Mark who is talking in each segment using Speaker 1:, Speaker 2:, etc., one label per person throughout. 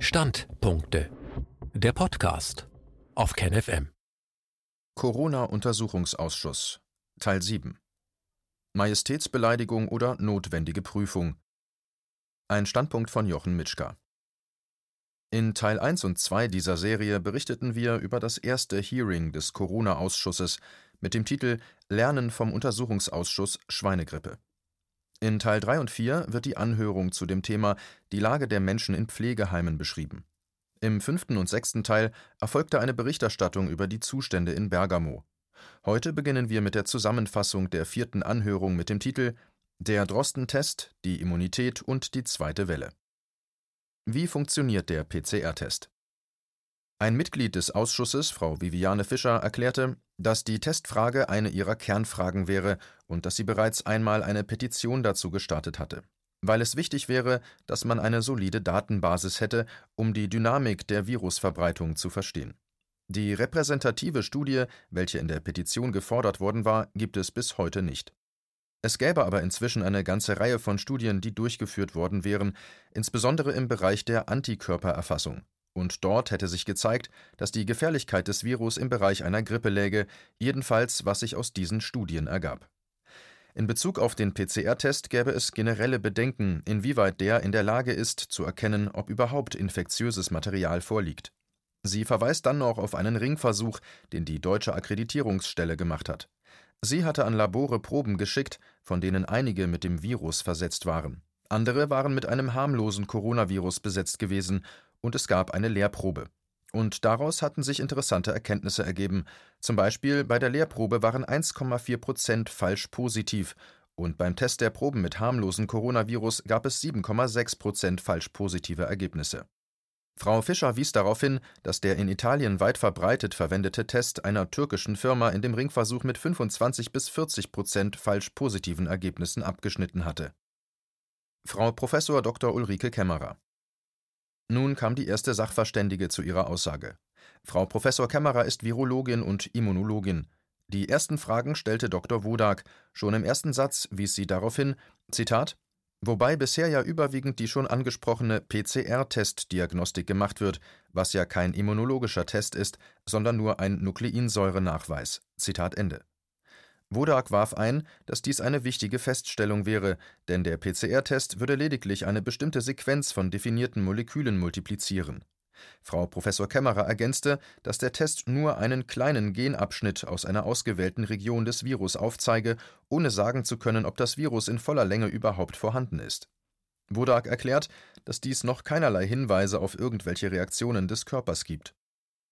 Speaker 1: Standpunkte. Der Podcast auf KenFM.
Speaker 2: Corona-Untersuchungsausschuss Teil 7 Majestätsbeleidigung oder notwendige Prüfung. Ein Standpunkt von Jochen Mitschka. In Teil 1 und 2 dieser Serie berichteten wir über das erste Hearing des Corona-Ausschusses mit dem Titel Lernen vom Untersuchungsausschuss Schweinegrippe. In Teil 3 und 4 wird die Anhörung zu dem Thema Die Lage der Menschen in Pflegeheimen beschrieben. Im fünften und sechsten Teil erfolgte eine Berichterstattung über die Zustände in Bergamo. Heute beginnen wir mit der Zusammenfassung der vierten Anhörung mit dem Titel Der Drosten-Test, die Immunität und die zweite Welle. Wie funktioniert der PCR-Test? Ein Mitglied des Ausschusses, Frau Viviane Fischer, erklärte, dass die Testfrage eine ihrer Kernfragen wäre und dass sie bereits einmal eine Petition dazu gestartet hatte. Weil es wichtig wäre, dass man eine solide Datenbasis hätte, um die Dynamik der Virusverbreitung zu verstehen. Die repräsentative Studie, welche in der Petition gefordert worden war, gibt es bis heute nicht. Es gäbe aber inzwischen eine ganze Reihe von Studien, die durchgeführt worden wären, insbesondere im Bereich der Antikörpererfassung. Und dort hätte sich gezeigt, dass die Gefährlichkeit des Virus im Bereich einer Grippe läge, jedenfalls was sich aus diesen Studien ergab. In Bezug auf den PCR-Test gäbe es generelle Bedenken, inwieweit der in der Lage ist, zu erkennen, ob überhaupt infektiöses Material vorliegt. Sie verweist dann noch auf einen Ringversuch, den die deutsche Akkreditierungsstelle gemacht hat. Sie hatte an Labore Proben geschickt, von denen einige mit dem Virus versetzt waren. Andere waren mit einem harmlosen Coronavirus besetzt gewesen und es gab eine Lehrprobe. Und daraus hatten sich interessante Erkenntnisse ergeben. Zum Beispiel bei der Lehrprobe waren 1,4 Prozent falsch positiv und beim Test der Proben mit harmlosen Coronavirus gab es 7,6 Prozent falsch positive Ergebnisse. Frau Fischer wies darauf hin, dass der in Italien weit verbreitet verwendete Test einer türkischen Firma in dem Ringversuch mit 25 bis 40 Prozent falsch positiven Ergebnissen abgeschnitten hatte. Frau Prof. Dr. Ulrike Kämmerer nun kam die erste Sachverständige zu ihrer Aussage. Frau Professor Kämmerer ist Virologin und Immunologin. Die ersten Fragen stellte Dr. Wodak. Schon im ersten Satz wies sie darauf hin, Zitat, Wobei bisher ja überwiegend die schon angesprochene PCR-Testdiagnostik gemacht wird, was ja kein immunologischer Test ist, sondern nur ein Nukleinsäurenachweis. Zitat Ende. Wodak warf ein, dass dies eine wichtige Feststellung wäre, denn der PCR-Test würde lediglich eine bestimmte Sequenz von definierten Molekülen multiplizieren. Frau Professor Kämmerer ergänzte, dass der Test nur einen kleinen Genabschnitt aus einer ausgewählten Region des Virus aufzeige, ohne sagen zu können, ob das Virus in voller Länge überhaupt vorhanden ist. Wodak erklärt, dass dies noch keinerlei Hinweise auf irgendwelche Reaktionen des Körpers gibt.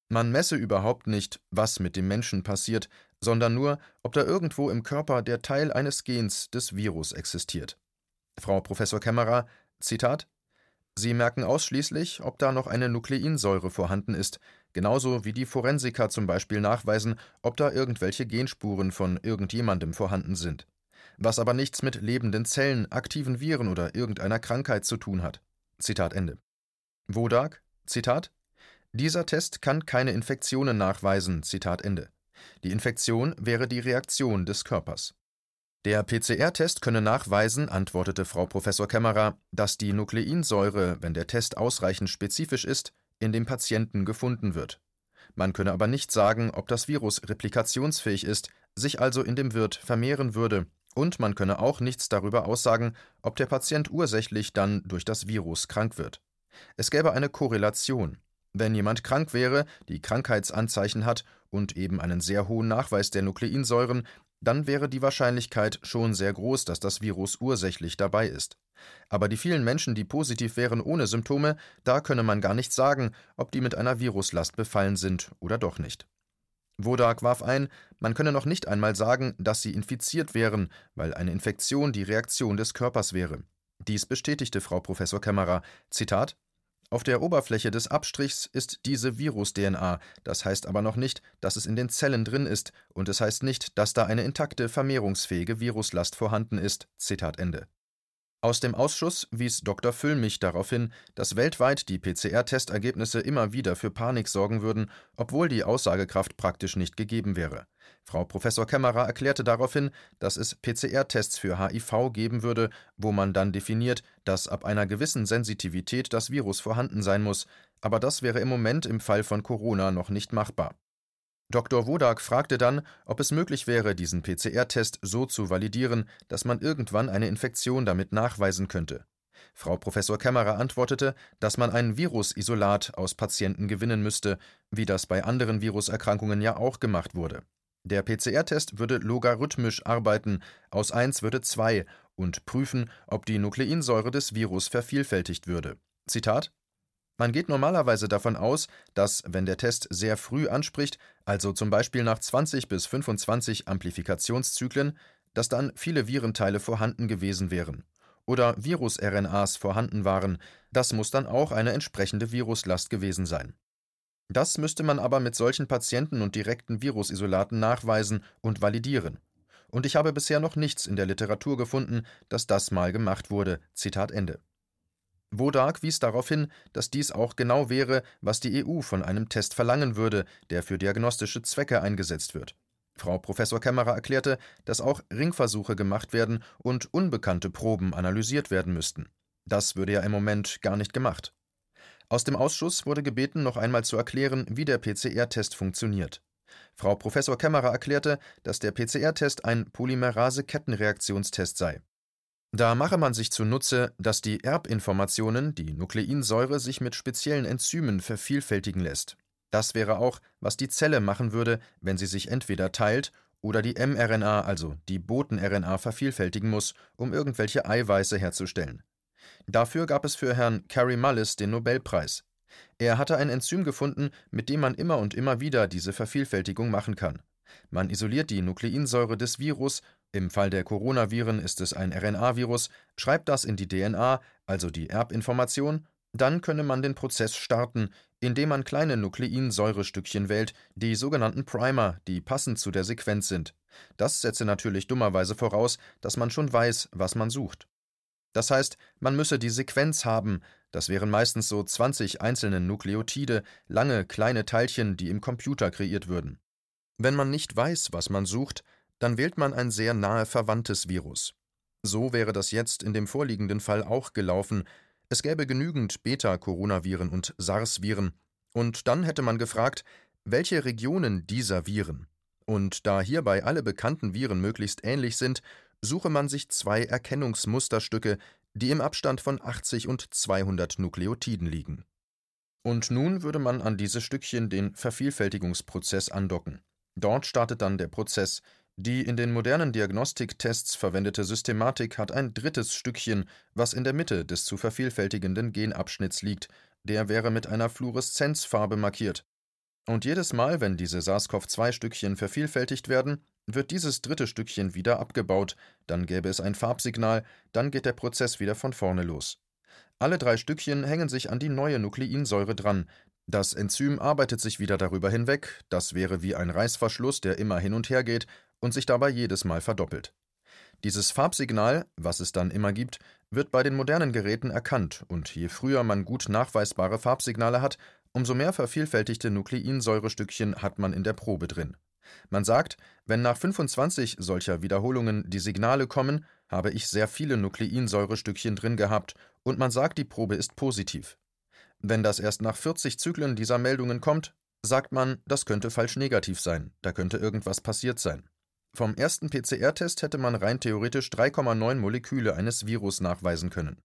Speaker 2: Man messe überhaupt nicht, was mit dem Menschen passiert, sondern nur, ob da irgendwo im Körper der Teil eines Gens des Virus existiert. Frau Professor Kämmerer, Zitat Sie merken ausschließlich, ob da noch eine Nukleinsäure vorhanden ist, genauso wie die Forensiker zum Beispiel nachweisen, ob da irgendwelche Genspuren von irgendjemandem vorhanden sind. Was aber nichts mit lebenden Zellen, aktiven Viren oder irgendeiner Krankheit zu tun hat. Zitat Ende. Wodak, Zitat dieser Test kann keine Infektionen nachweisen. Zitat Ende. Die Infektion wäre die Reaktion des Körpers. Der PCR-Test könne nachweisen, antwortete Frau Professor Kämmerer, dass die Nukleinsäure, wenn der Test ausreichend spezifisch ist, in dem Patienten gefunden wird. Man könne aber nicht sagen, ob das Virus replikationsfähig ist, sich also in dem Wirt vermehren würde, und man könne auch nichts darüber aussagen, ob der Patient ursächlich dann durch das Virus krank wird. Es gäbe eine Korrelation. Wenn jemand krank wäre, die Krankheitsanzeichen hat und eben einen sehr hohen Nachweis der Nukleinsäuren, dann wäre die Wahrscheinlichkeit schon sehr groß, dass das Virus ursächlich dabei ist. Aber die vielen Menschen, die positiv wären ohne Symptome, da könne man gar nicht sagen, ob die mit einer Viruslast befallen sind oder doch nicht. Wodak warf ein, man könne noch nicht einmal sagen, dass sie infiziert wären, weil eine Infektion die Reaktion des Körpers wäre. Dies bestätigte Frau Professor Kämmerer. Zitat auf der Oberfläche des Abstrichs ist diese Virus-DNA, das heißt aber noch nicht, dass es in den Zellen drin ist, und es heißt nicht, dass da eine intakte, vermehrungsfähige Viruslast vorhanden ist. Zitat Ende. Aus dem Ausschuss wies Dr. Füllmich darauf hin, dass weltweit die PCR-Testergebnisse immer wieder für Panik sorgen würden, obwohl die Aussagekraft praktisch nicht gegeben wäre. Frau Professor Kämmerer erklärte daraufhin, dass es PCR-Tests für HIV geben würde, wo man dann definiert, dass ab einer gewissen Sensitivität das Virus vorhanden sein muss, aber das wäre im Moment im Fall von Corona noch nicht machbar. Dr. Wodak fragte dann, ob es möglich wäre, diesen PCR-Test so zu validieren, dass man irgendwann eine Infektion damit nachweisen könnte. Frau Professor Kämmerer antwortete, dass man ein Virusisolat aus Patienten gewinnen müsste, wie das bei anderen Viruserkrankungen ja auch gemacht wurde. Der PCR-Test würde logarithmisch arbeiten, aus 1 würde 2 und prüfen, ob die Nukleinsäure des Virus vervielfältigt würde. Zitat man geht normalerweise davon aus, dass, wenn der Test sehr früh anspricht, also zum Beispiel nach 20 bis 25 Amplifikationszyklen, dass dann viele Virenteile vorhanden gewesen wären. Oder Virus-RNAs vorhanden waren, das muss dann auch eine entsprechende Viruslast gewesen sein. Das müsste man aber mit solchen Patienten und direkten Virusisolaten nachweisen und validieren. Und ich habe bisher noch nichts in der Literatur gefunden, dass das mal gemacht wurde. Zitat Ende. Wodak wies darauf hin, dass dies auch genau wäre, was die EU von einem Test verlangen würde, der für diagnostische Zwecke eingesetzt wird. Frau Professor Kämmerer erklärte, dass auch Ringversuche gemacht werden und unbekannte Proben analysiert werden müssten. Das würde ja im Moment gar nicht gemacht. Aus dem Ausschuss wurde gebeten, noch einmal zu erklären, wie der PCR-Test funktioniert. Frau Professor Kämmerer erklärte, dass der PCR-Test ein Polymerase-Kettenreaktionstest sei. Da mache man sich zunutze, dass die Erbinformationen, die Nukleinsäure, sich mit speziellen Enzymen vervielfältigen lässt. Das wäre auch, was die Zelle machen würde, wenn sie sich entweder teilt oder die mRNA, also die Boten-RNA, vervielfältigen muss, um irgendwelche Eiweiße herzustellen. Dafür gab es für Herrn Carey Mullis den Nobelpreis. Er hatte ein Enzym gefunden, mit dem man immer und immer wieder diese Vervielfältigung machen kann. Man isoliert die Nukleinsäure des Virus im Fall der Coronaviren ist es ein RNA-Virus, schreibt das in die DNA, also die Erbinformation, dann könne man den Prozess starten, indem man kleine Nukleinsäurestückchen wählt, die sogenannten Primer, die passend zu der Sequenz sind. Das setze natürlich dummerweise voraus, dass man schon weiß, was man sucht. Das heißt, man müsse die Sequenz haben, das wären meistens so 20 einzelne Nukleotide, lange kleine Teilchen, die im Computer kreiert würden. Wenn man nicht weiß, was man sucht, dann wählt man ein sehr nahe verwandtes Virus. So wäre das jetzt in dem vorliegenden Fall auch gelaufen. Es gäbe genügend Beta-Coronaviren und SARS-Viren. Und dann hätte man gefragt, welche Regionen dieser Viren. Und da hierbei alle bekannten Viren möglichst ähnlich sind, suche man sich zwei Erkennungsmusterstücke, die im Abstand von 80 und 200 Nukleotiden liegen. Und nun würde man an diese Stückchen den Vervielfältigungsprozess andocken. Dort startet dann der Prozess, die in den modernen Diagnostiktests verwendete Systematik hat ein drittes Stückchen, was in der Mitte des zu vervielfältigenden Genabschnitts liegt, der wäre mit einer Fluoreszenzfarbe markiert. Und jedes Mal, wenn diese SARS-CoV-2-Stückchen vervielfältigt werden, wird dieses dritte Stückchen wieder abgebaut, dann gäbe es ein Farbsignal, dann geht der Prozess wieder von vorne los. Alle drei Stückchen hängen sich an die neue Nukleinsäure dran. Das Enzym arbeitet sich wieder darüber hinweg, das wäre wie ein Reißverschluss, der immer hin und her geht, und sich dabei jedes Mal verdoppelt. Dieses Farbsignal, was es dann immer gibt, wird bei den modernen Geräten erkannt, und je früher man gut nachweisbare Farbsignale hat, umso mehr vervielfältigte Nukleinsäurestückchen hat man in der Probe drin. Man sagt, wenn nach 25 solcher Wiederholungen die Signale kommen, habe ich sehr viele Nukleinsäurestückchen drin gehabt, und man sagt, die Probe ist positiv. Wenn das erst nach 40 Zyklen dieser Meldungen kommt, sagt man, das könnte falsch negativ sein, da könnte irgendwas passiert sein. Vom ersten PCR-Test hätte man rein theoretisch 3,9 Moleküle eines Virus nachweisen können.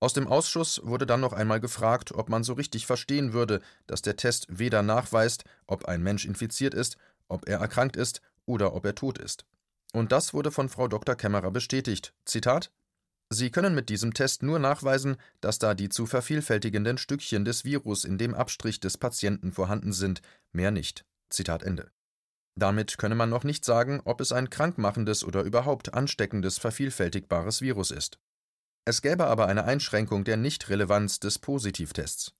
Speaker 2: Aus dem Ausschuss wurde dann noch einmal gefragt, ob man so richtig verstehen würde, dass der Test weder nachweist, ob ein Mensch infiziert ist, ob er erkrankt ist oder ob er tot ist. Und das wurde von Frau Dr. Kämmerer bestätigt. Zitat: Sie können mit diesem Test nur nachweisen, dass da die zu vervielfältigenden Stückchen des Virus in dem Abstrich des Patienten vorhanden sind, mehr nicht. Zitat Ende. Damit könne man noch nicht sagen, ob es ein krankmachendes oder überhaupt ansteckendes vervielfältigbares Virus ist. Es gäbe aber eine Einschränkung der Nichtrelevanz des Positivtests.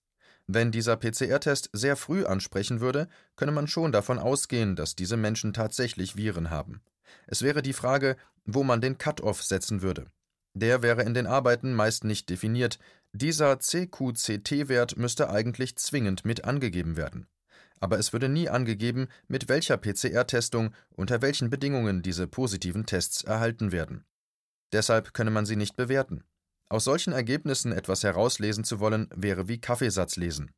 Speaker 2: Wenn dieser PCR-Test sehr früh ansprechen würde, könne man schon davon ausgehen, dass diese Menschen tatsächlich Viren haben. Es wäre die Frage, wo man den Cut-off setzen würde. Der wäre in den Arbeiten meist nicht definiert, dieser CQCT-Wert müsste eigentlich zwingend mit angegeben werden. Aber es würde nie angegeben, mit welcher PCR-Testung unter welchen Bedingungen diese positiven Tests erhalten werden. Deshalb könne man sie nicht bewerten. Aus solchen Ergebnissen etwas herauslesen zu wollen, wäre wie Kaffeesatz lesen.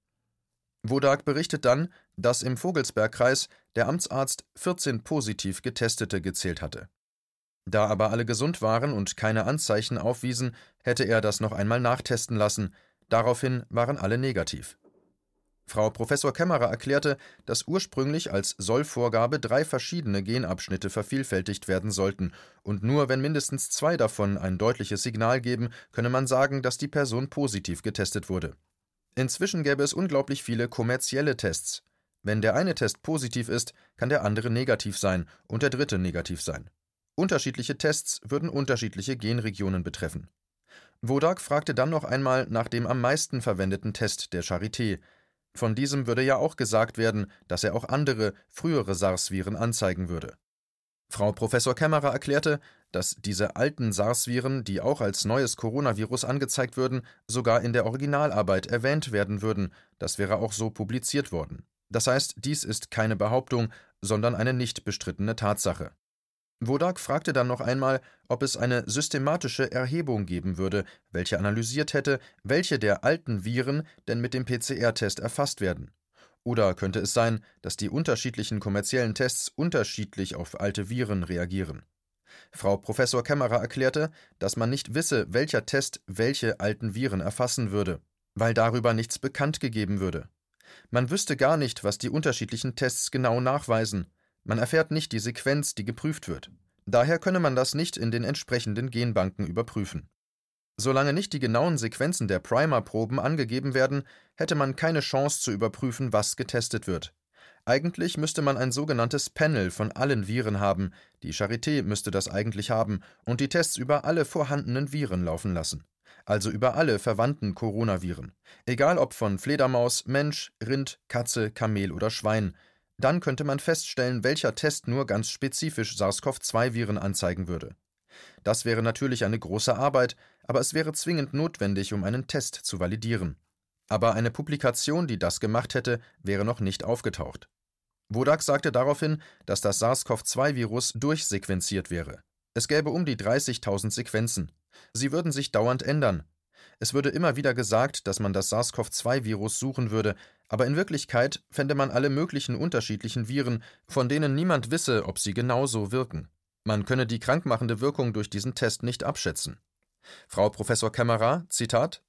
Speaker 2: Wodak berichtet dann, dass im Vogelsbergkreis der Amtsarzt 14 positiv Getestete gezählt hatte. Da aber alle gesund waren und keine Anzeichen aufwiesen, hätte er das noch einmal nachtesten lassen, daraufhin waren alle negativ. Frau Professor Kämmerer erklärte, dass ursprünglich als Sollvorgabe drei verschiedene Genabschnitte vervielfältigt werden sollten, und nur wenn mindestens zwei davon ein deutliches Signal geben, könne man sagen, dass die Person positiv getestet wurde. Inzwischen gäbe es unglaublich viele kommerzielle Tests. Wenn der eine Test positiv ist, kann der andere negativ sein und der dritte negativ sein. Unterschiedliche Tests würden unterschiedliche Genregionen betreffen. Wodak fragte dann noch einmal nach dem am meisten verwendeten Test der Charité. Von diesem würde ja auch gesagt werden, dass er auch andere, frühere SARS-Viren anzeigen würde. Frau Professor Kämmerer erklärte, dass diese alten SARS-Viren, die auch als neues Coronavirus angezeigt würden, sogar in der Originalarbeit erwähnt werden würden. Das wäre auch so publiziert worden. Das heißt, dies ist keine Behauptung, sondern eine nicht bestrittene Tatsache. Wodak fragte dann noch einmal, ob es eine systematische Erhebung geben würde, welche analysiert hätte, welche der alten Viren denn mit dem PCR-Test erfasst werden. Oder könnte es sein, dass die unterschiedlichen kommerziellen Tests unterschiedlich auf alte Viren reagieren? Frau Professor Kämmerer erklärte, dass man nicht wisse, welcher Test welche alten Viren erfassen würde, weil darüber nichts bekannt gegeben würde. Man wüsste gar nicht, was die unterschiedlichen Tests genau nachweisen, man erfährt nicht die Sequenz, die geprüft wird. Daher könne man das nicht in den entsprechenden Genbanken überprüfen. Solange nicht die genauen Sequenzen der Primer-Proben angegeben werden, hätte man keine Chance zu überprüfen, was getestet wird. Eigentlich müsste man ein sogenanntes Panel von allen Viren haben, die Charité müsste das eigentlich haben, und die Tests über alle vorhandenen Viren laufen lassen. Also über alle verwandten Coronaviren. Egal ob von Fledermaus, Mensch, Rind, Katze, Kamel oder Schwein. Dann könnte man feststellen, welcher Test nur ganz spezifisch SARS-CoV-2-Viren anzeigen würde. Das wäre natürlich eine große Arbeit, aber es wäre zwingend notwendig, um einen Test zu validieren. Aber eine Publikation, die das gemacht hätte, wäre noch nicht aufgetaucht. Wodak sagte daraufhin, dass das SARS-CoV-2-Virus durchsequenziert wäre. Es gäbe um die 30.000 Sequenzen. Sie würden sich dauernd ändern. Es würde immer wieder gesagt, dass man das SARS-CoV-2-Virus suchen würde, aber in Wirklichkeit fände man alle möglichen unterschiedlichen Viren, von denen niemand wisse, ob sie genauso wirken. Man könne die krankmachende Wirkung durch diesen Test nicht abschätzen. Frau Professor Kämmerer, Zitat: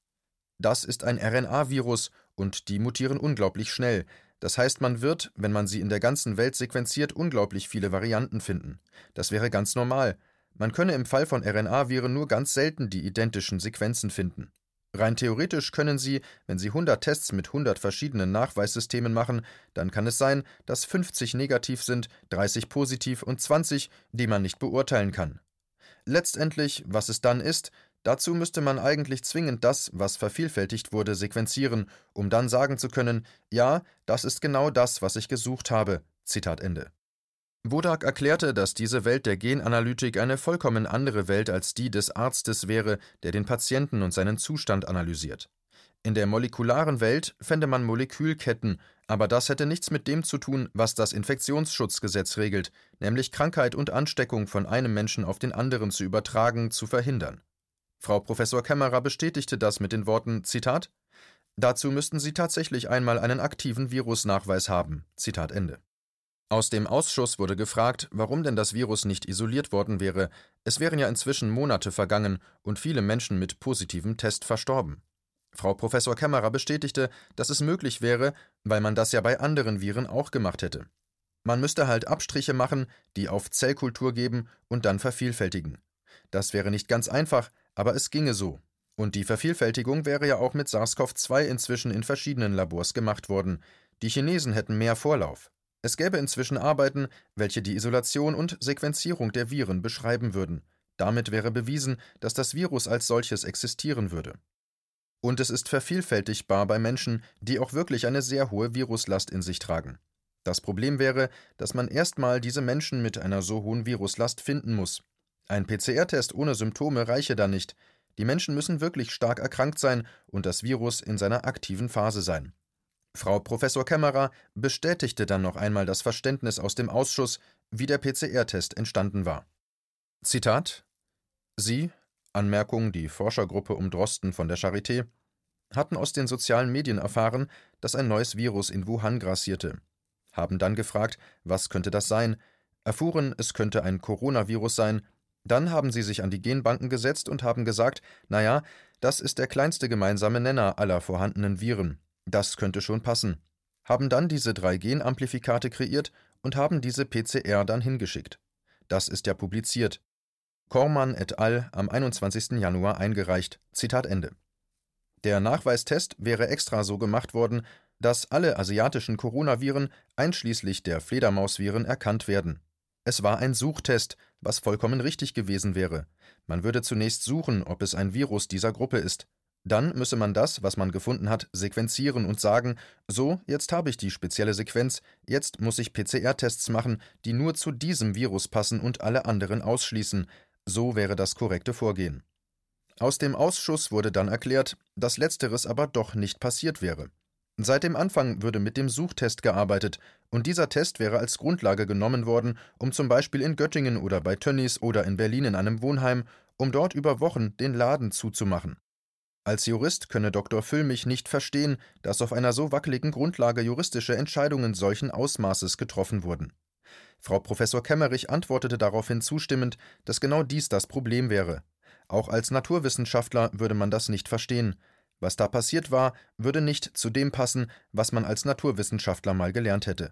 Speaker 2: Das ist ein RNA-Virus und die mutieren unglaublich schnell. Das heißt, man wird, wenn man sie in der ganzen Welt sequenziert, unglaublich viele Varianten finden. Das wäre ganz normal. Man könne im Fall von RNA-Viren nur ganz selten die identischen Sequenzen finden. Rein theoretisch können Sie, wenn Sie 100 Tests mit 100 verschiedenen Nachweissystemen machen, dann kann es sein, dass 50 negativ sind, 30 positiv und 20, die man nicht beurteilen kann. Letztendlich, was es dann ist, dazu müsste man eigentlich zwingend das, was vervielfältigt wurde, sequenzieren, um dann sagen zu können, ja, das ist genau das, was ich gesucht habe. Zitat Ende. Wodak erklärte, dass diese Welt der Genanalytik eine vollkommen andere Welt als die des Arztes wäre, der den Patienten und seinen Zustand analysiert. In der molekularen Welt fände man Molekülketten, aber das hätte nichts mit dem zu tun, was das Infektionsschutzgesetz regelt, nämlich Krankheit und Ansteckung von einem Menschen auf den anderen zu übertragen, zu verhindern. Frau Professor Kämmerer bestätigte das mit den Worten Zitat Dazu müssten Sie tatsächlich einmal einen aktiven Virusnachweis haben. Zitat Ende. Aus dem Ausschuss wurde gefragt, warum denn das Virus nicht isoliert worden wäre. Es wären ja inzwischen Monate vergangen und viele Menschen mit positivem Test verstorben. Frau Professor Kämmerer bestätigte, dass es möglich wäre, weil man das ja bei anderen Viren auch gemacht hätte. Man müsste halt Abstriche machen, die auf Zellkultur geben und dann vervielfältigen. Das wäre nicht ganz einfach, aber es ginge so. Und die Vervielfältigung wäre ja auch mit SARS-CoV-2 inzwischen in verschiedenen Labors gemacht worden. Die Chinesen hätten mehr Vorlauf. Es gäbe inzwischen Arbeiten, welche die Isolation und Sequenzierung der Viren beschreiben würden. Damit wäre bewiesen, dass das Virus als solches existieren würde. Und es ist vervielfältigbar bei Menschen, die auch wirklich eine sehr hohe Viruslast in sich tragen. Das Problem wäre, dass man erstmal diese Menschen mit einer so hohen Viruslast finden muss. Ein PCR-Test ohne Symptome reiche da nicht. Die Menschen müssen wirklich stark erkrankt sein und das Virus in seiner aktiven Phase sein. Frau Professor Kämmerer bestätigte dann noch einmal das Verständnis aus dem Ausschuss, wie der PCR-Test entstanden war. Zitat: Sie, Anmerkung die Forschergruppe um Drosten von der Charité, hatten aus den sozialen Medien erfahren, dass ein neues Virus in Wuhan grassierte, haben dann gefragt, was könnte das sein, erfuhren, es könnte ein Coronavirus sein, dann haben sie sich an die Genbanken gesetzt und haben gesagt, naja, das ist der kleinste gemeinsame Nenner aller vorhandenen Viren, das könnte schon passen, haben dann diese drei Genamplifikate kreiert und haben diese PCR dann hingeschickt. Das ist ja publiziert. Kormann et al. am 21. Januar eingereicht. Zitat Ende. Der Nachweistest wäre extra so gemacht worden, dass alle asiatischen Coronaviren einschließlich der Fledermausviren erkannt werden. Es war ein Suchtest, was vollkommen richtig gewesen wäre. Man würde zunächst suchen, ob es ein Virus dieser Gruppe ist. Dann müsse man das, was man gefunden hat, sequenzieren und sagen, so, jetzt habe ich die spezielle Sequenz, jetzt muss ich PCR-Tests machen, die nur zu diesem Virus passen und alle anderen ausschließen. So wäre das korrekte Vorgehen. Aus dem Ausschuss wurde dann erklärt, dass letzteres aber doch nicht passiert wäre. Seit dem Anfang würde mit dem Suchtest gearbeitet, und dieser Test wäre als Grundlage genommen worden, um zum Beispiel in Göttingen oder bei Tönnies oder in Berlin in einem Wohnheim, um dort über Wochen den Laden zuzumachen. Als Jurist könne Dr. Füllmich nicht verstehen, dass auf einer so wackeligen Grundlage juristische Entscheidungen solchen Ausmaßes getroffen wurden. Frau Professor Kemmerich antwortete daraufhin zustimmend, dass genau dies das Problem wäre. Auch als Naturwissenschaftler würde man das nicht verstehen. Was da passiert war, würde nicht zu dem passen, was man als Naturwissenschaftler mal gelernt hätte.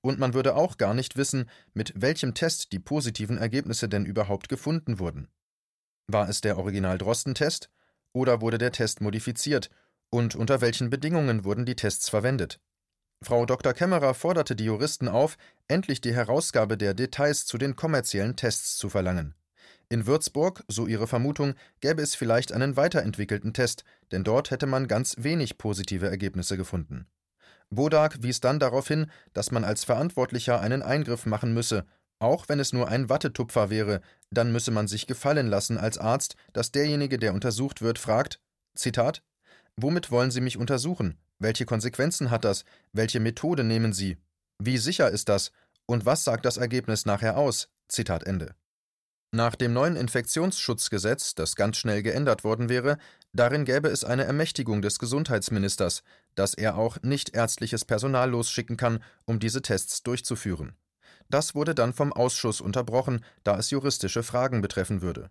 Speaker 2: Und man würde auch gar nicht wissen, mit welchem Test die positiven Ergebnisse denn überhaupt gefunden wurden. War es der Original-Drosten-Test? Oder wurde der Test modifiziert? Und unter welchen Bedingungen wurden die Tests verwendet? Frau Dr. Kämmerer forderte die Juristen auf, endlich die Herausgabe der Details zu den kommerziellen Tests zu verlangen. In Würzburg, so ihre Vermutung, gäbe es vielleicht einen weiterentwickelten Test, denn dort hätte man ganz wenig positive Ergebnisse gefunden. Bodak wies dann darauf hin, dass man als Verantwortlicher einen Eingriff machen müsse, auch wenn es nur ein Wattetupfer wäre, dann müsse man sich gefallen lassen als Arzt, dass derjenige, der untersucht wird, fragt: Zitat: Womit wollen Sie mich untersuchen? Welche Konsequenzen hat das? Welche Methode nehmen Sie? Wie sicher ist das? Und was sagt das Ergebnis nachher aus? Zitat Ende. Nach dem neuen Infektionsschutzgesetz, das ganz schnell geändert worden wäre, darin gäbe es eine Ermächtigung des Gesundheitsministers, dass er auch nicht ärztliches Personal losschicken kann, um diese Tests durchzuführen. Das wurde dann vom Ausschuss unterbrochen, da es juristische Fragen betreffen würde.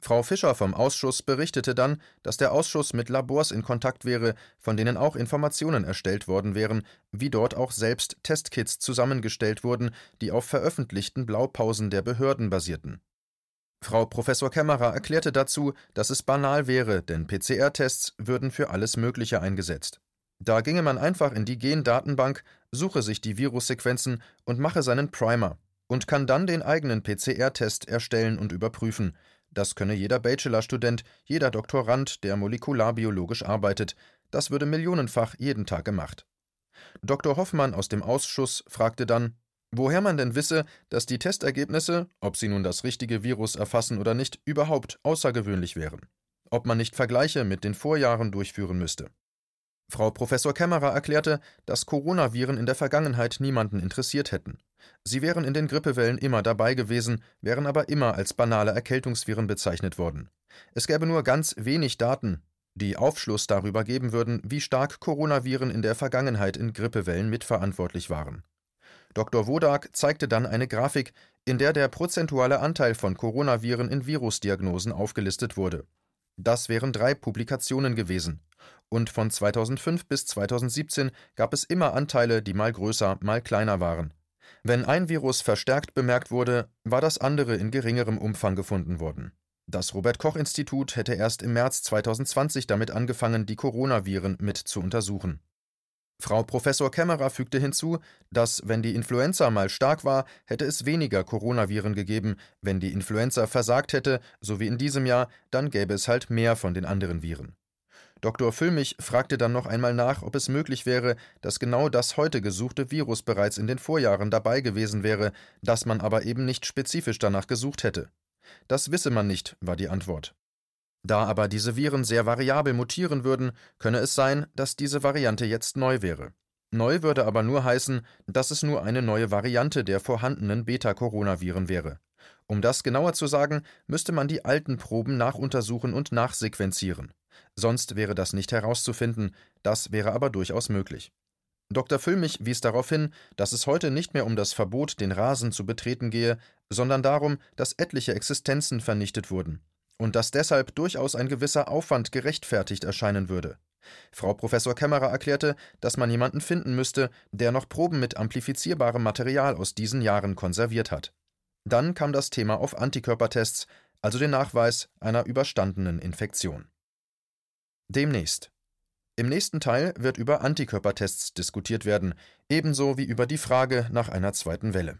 Speaker 2: Frau Fischer vom Ausschuss berichtete dann, dass der Ausschuss mit Labors in Kontakt wäre, von denen auch Informationen erstellt worden wären, wie dort auch selbst Testkits zusammengestellt wurden, die auf veröffentlichten Blaupausen der Behörden basierten. Frau Professor Kämmerer erklärte dazu, dass es banal wäre, denn PCR-Tests würden für alles Mögliche eingesetzt. Da ginge man einfach in die Gendatenbank, suche sich die Virussequenzen und mache seinen Primer und kann dann den eigenen PCR-Test erstellen und überprüfen. Das könne jeder Bachelorstudent, jeder Doktorand, der molekularbiologisch arbeitet. Das würde millionenfach jeden Tag gemacht. Dr. Hoffmann aus dem Ausschuss fragte dann, woher man denn wisse, dass die Testergebnisse, ob sie nun das richtige Virus erfassen oder nicht, überhaupt außergewöhnlich wären. Ob man nicht Vergleiche mit den Vorjahren durchführen müsste. Frau Professor Kämmerer erklärte, dass Coronaviren in der Vergangenheit niemanden interessiert hätten. Sie wären in den Grippewellen immer dabei gewesen, wären aber immer als banale Erkältungsviren bezeichnet worden. Es gäbe nur ganz wenig Daten, die Aufschluss darüber geben würden, wie stark Coronaviren in der Vergangenheit in Grippewellen mitverantwortlich waren. Dr. Wodak zeigte dann eine Grafik, in der der prozentuale Anteil von Coronaviren in Virusdiagnosen aufgelistet wurde. Das wären drei Publikationen gewesen. Und von 2005 bis 2017 gab es immer Anteile, die mal größer, mal kleiner waren. Wenn ein Virus verstärkt bemerkt wurde, war das andere in geringerem Umfang gefunden worden. Das Robert Koch Institut hätte erst im März 2020 damit angefangen, die Coronaviren mit zu untersuchen. Frau Professor Kämmerer fügte hinzu, dass, wenn die Influenza mal stark war, hätte es weniger Coronaviren gegeben, wenn die Influenza versagt hätte, so wie in diesem Jahr, dann gäbe es halt mehr von den anderen Viren. Dr. Füllmich fragte dann noch einmal nach, ob es möglich wäre, dass genau das heute gesuchte Virus bereits in den Vorjahren dabei gewesen wäre, dass man aber eben nicht spezifisch danach gesucht hätte. Das wisse man nicht, war die Antwort. Da aber diese Viren sehr variabel mutieren würden, könne es sein, dass diese Variante jetzt neu wäre. Neu würde aber nur heißen, dass es nur eine neue Variante der vorhandenen Beta-Coronaviren wäre. Um das genauer zu sagen, müsste man die alten Proben nachuntersuchen und nachsequenzieren. Sonst wäre das nicht herauszufinden, das wäre aber durchaus möglich. Dr. Füllmich wies darauf hin, dass es heute nicht mehr um das Verbot, den Rasen zu betreten gehe, sondern darum, dass etliche Existenzen vernichtet wurden und dass deshalb durchaus ein gewisser Aufwand gerechtfertigt erscheinen würde. Frau Professor Kämmerer erklärte, dass man jemanden finden müsste, der noch Proben mit amplifizierbarem Material aus diesen Jahren konserviert hat. Dann kam das Thema auf Antikörpertests, also den Nachweis einer überstandenen Infektion. Demnächst. Im nächsten Teil wird über Antikörpertests diskutiert werden, ebenso wie über die Frage nach einer zweiten Welle.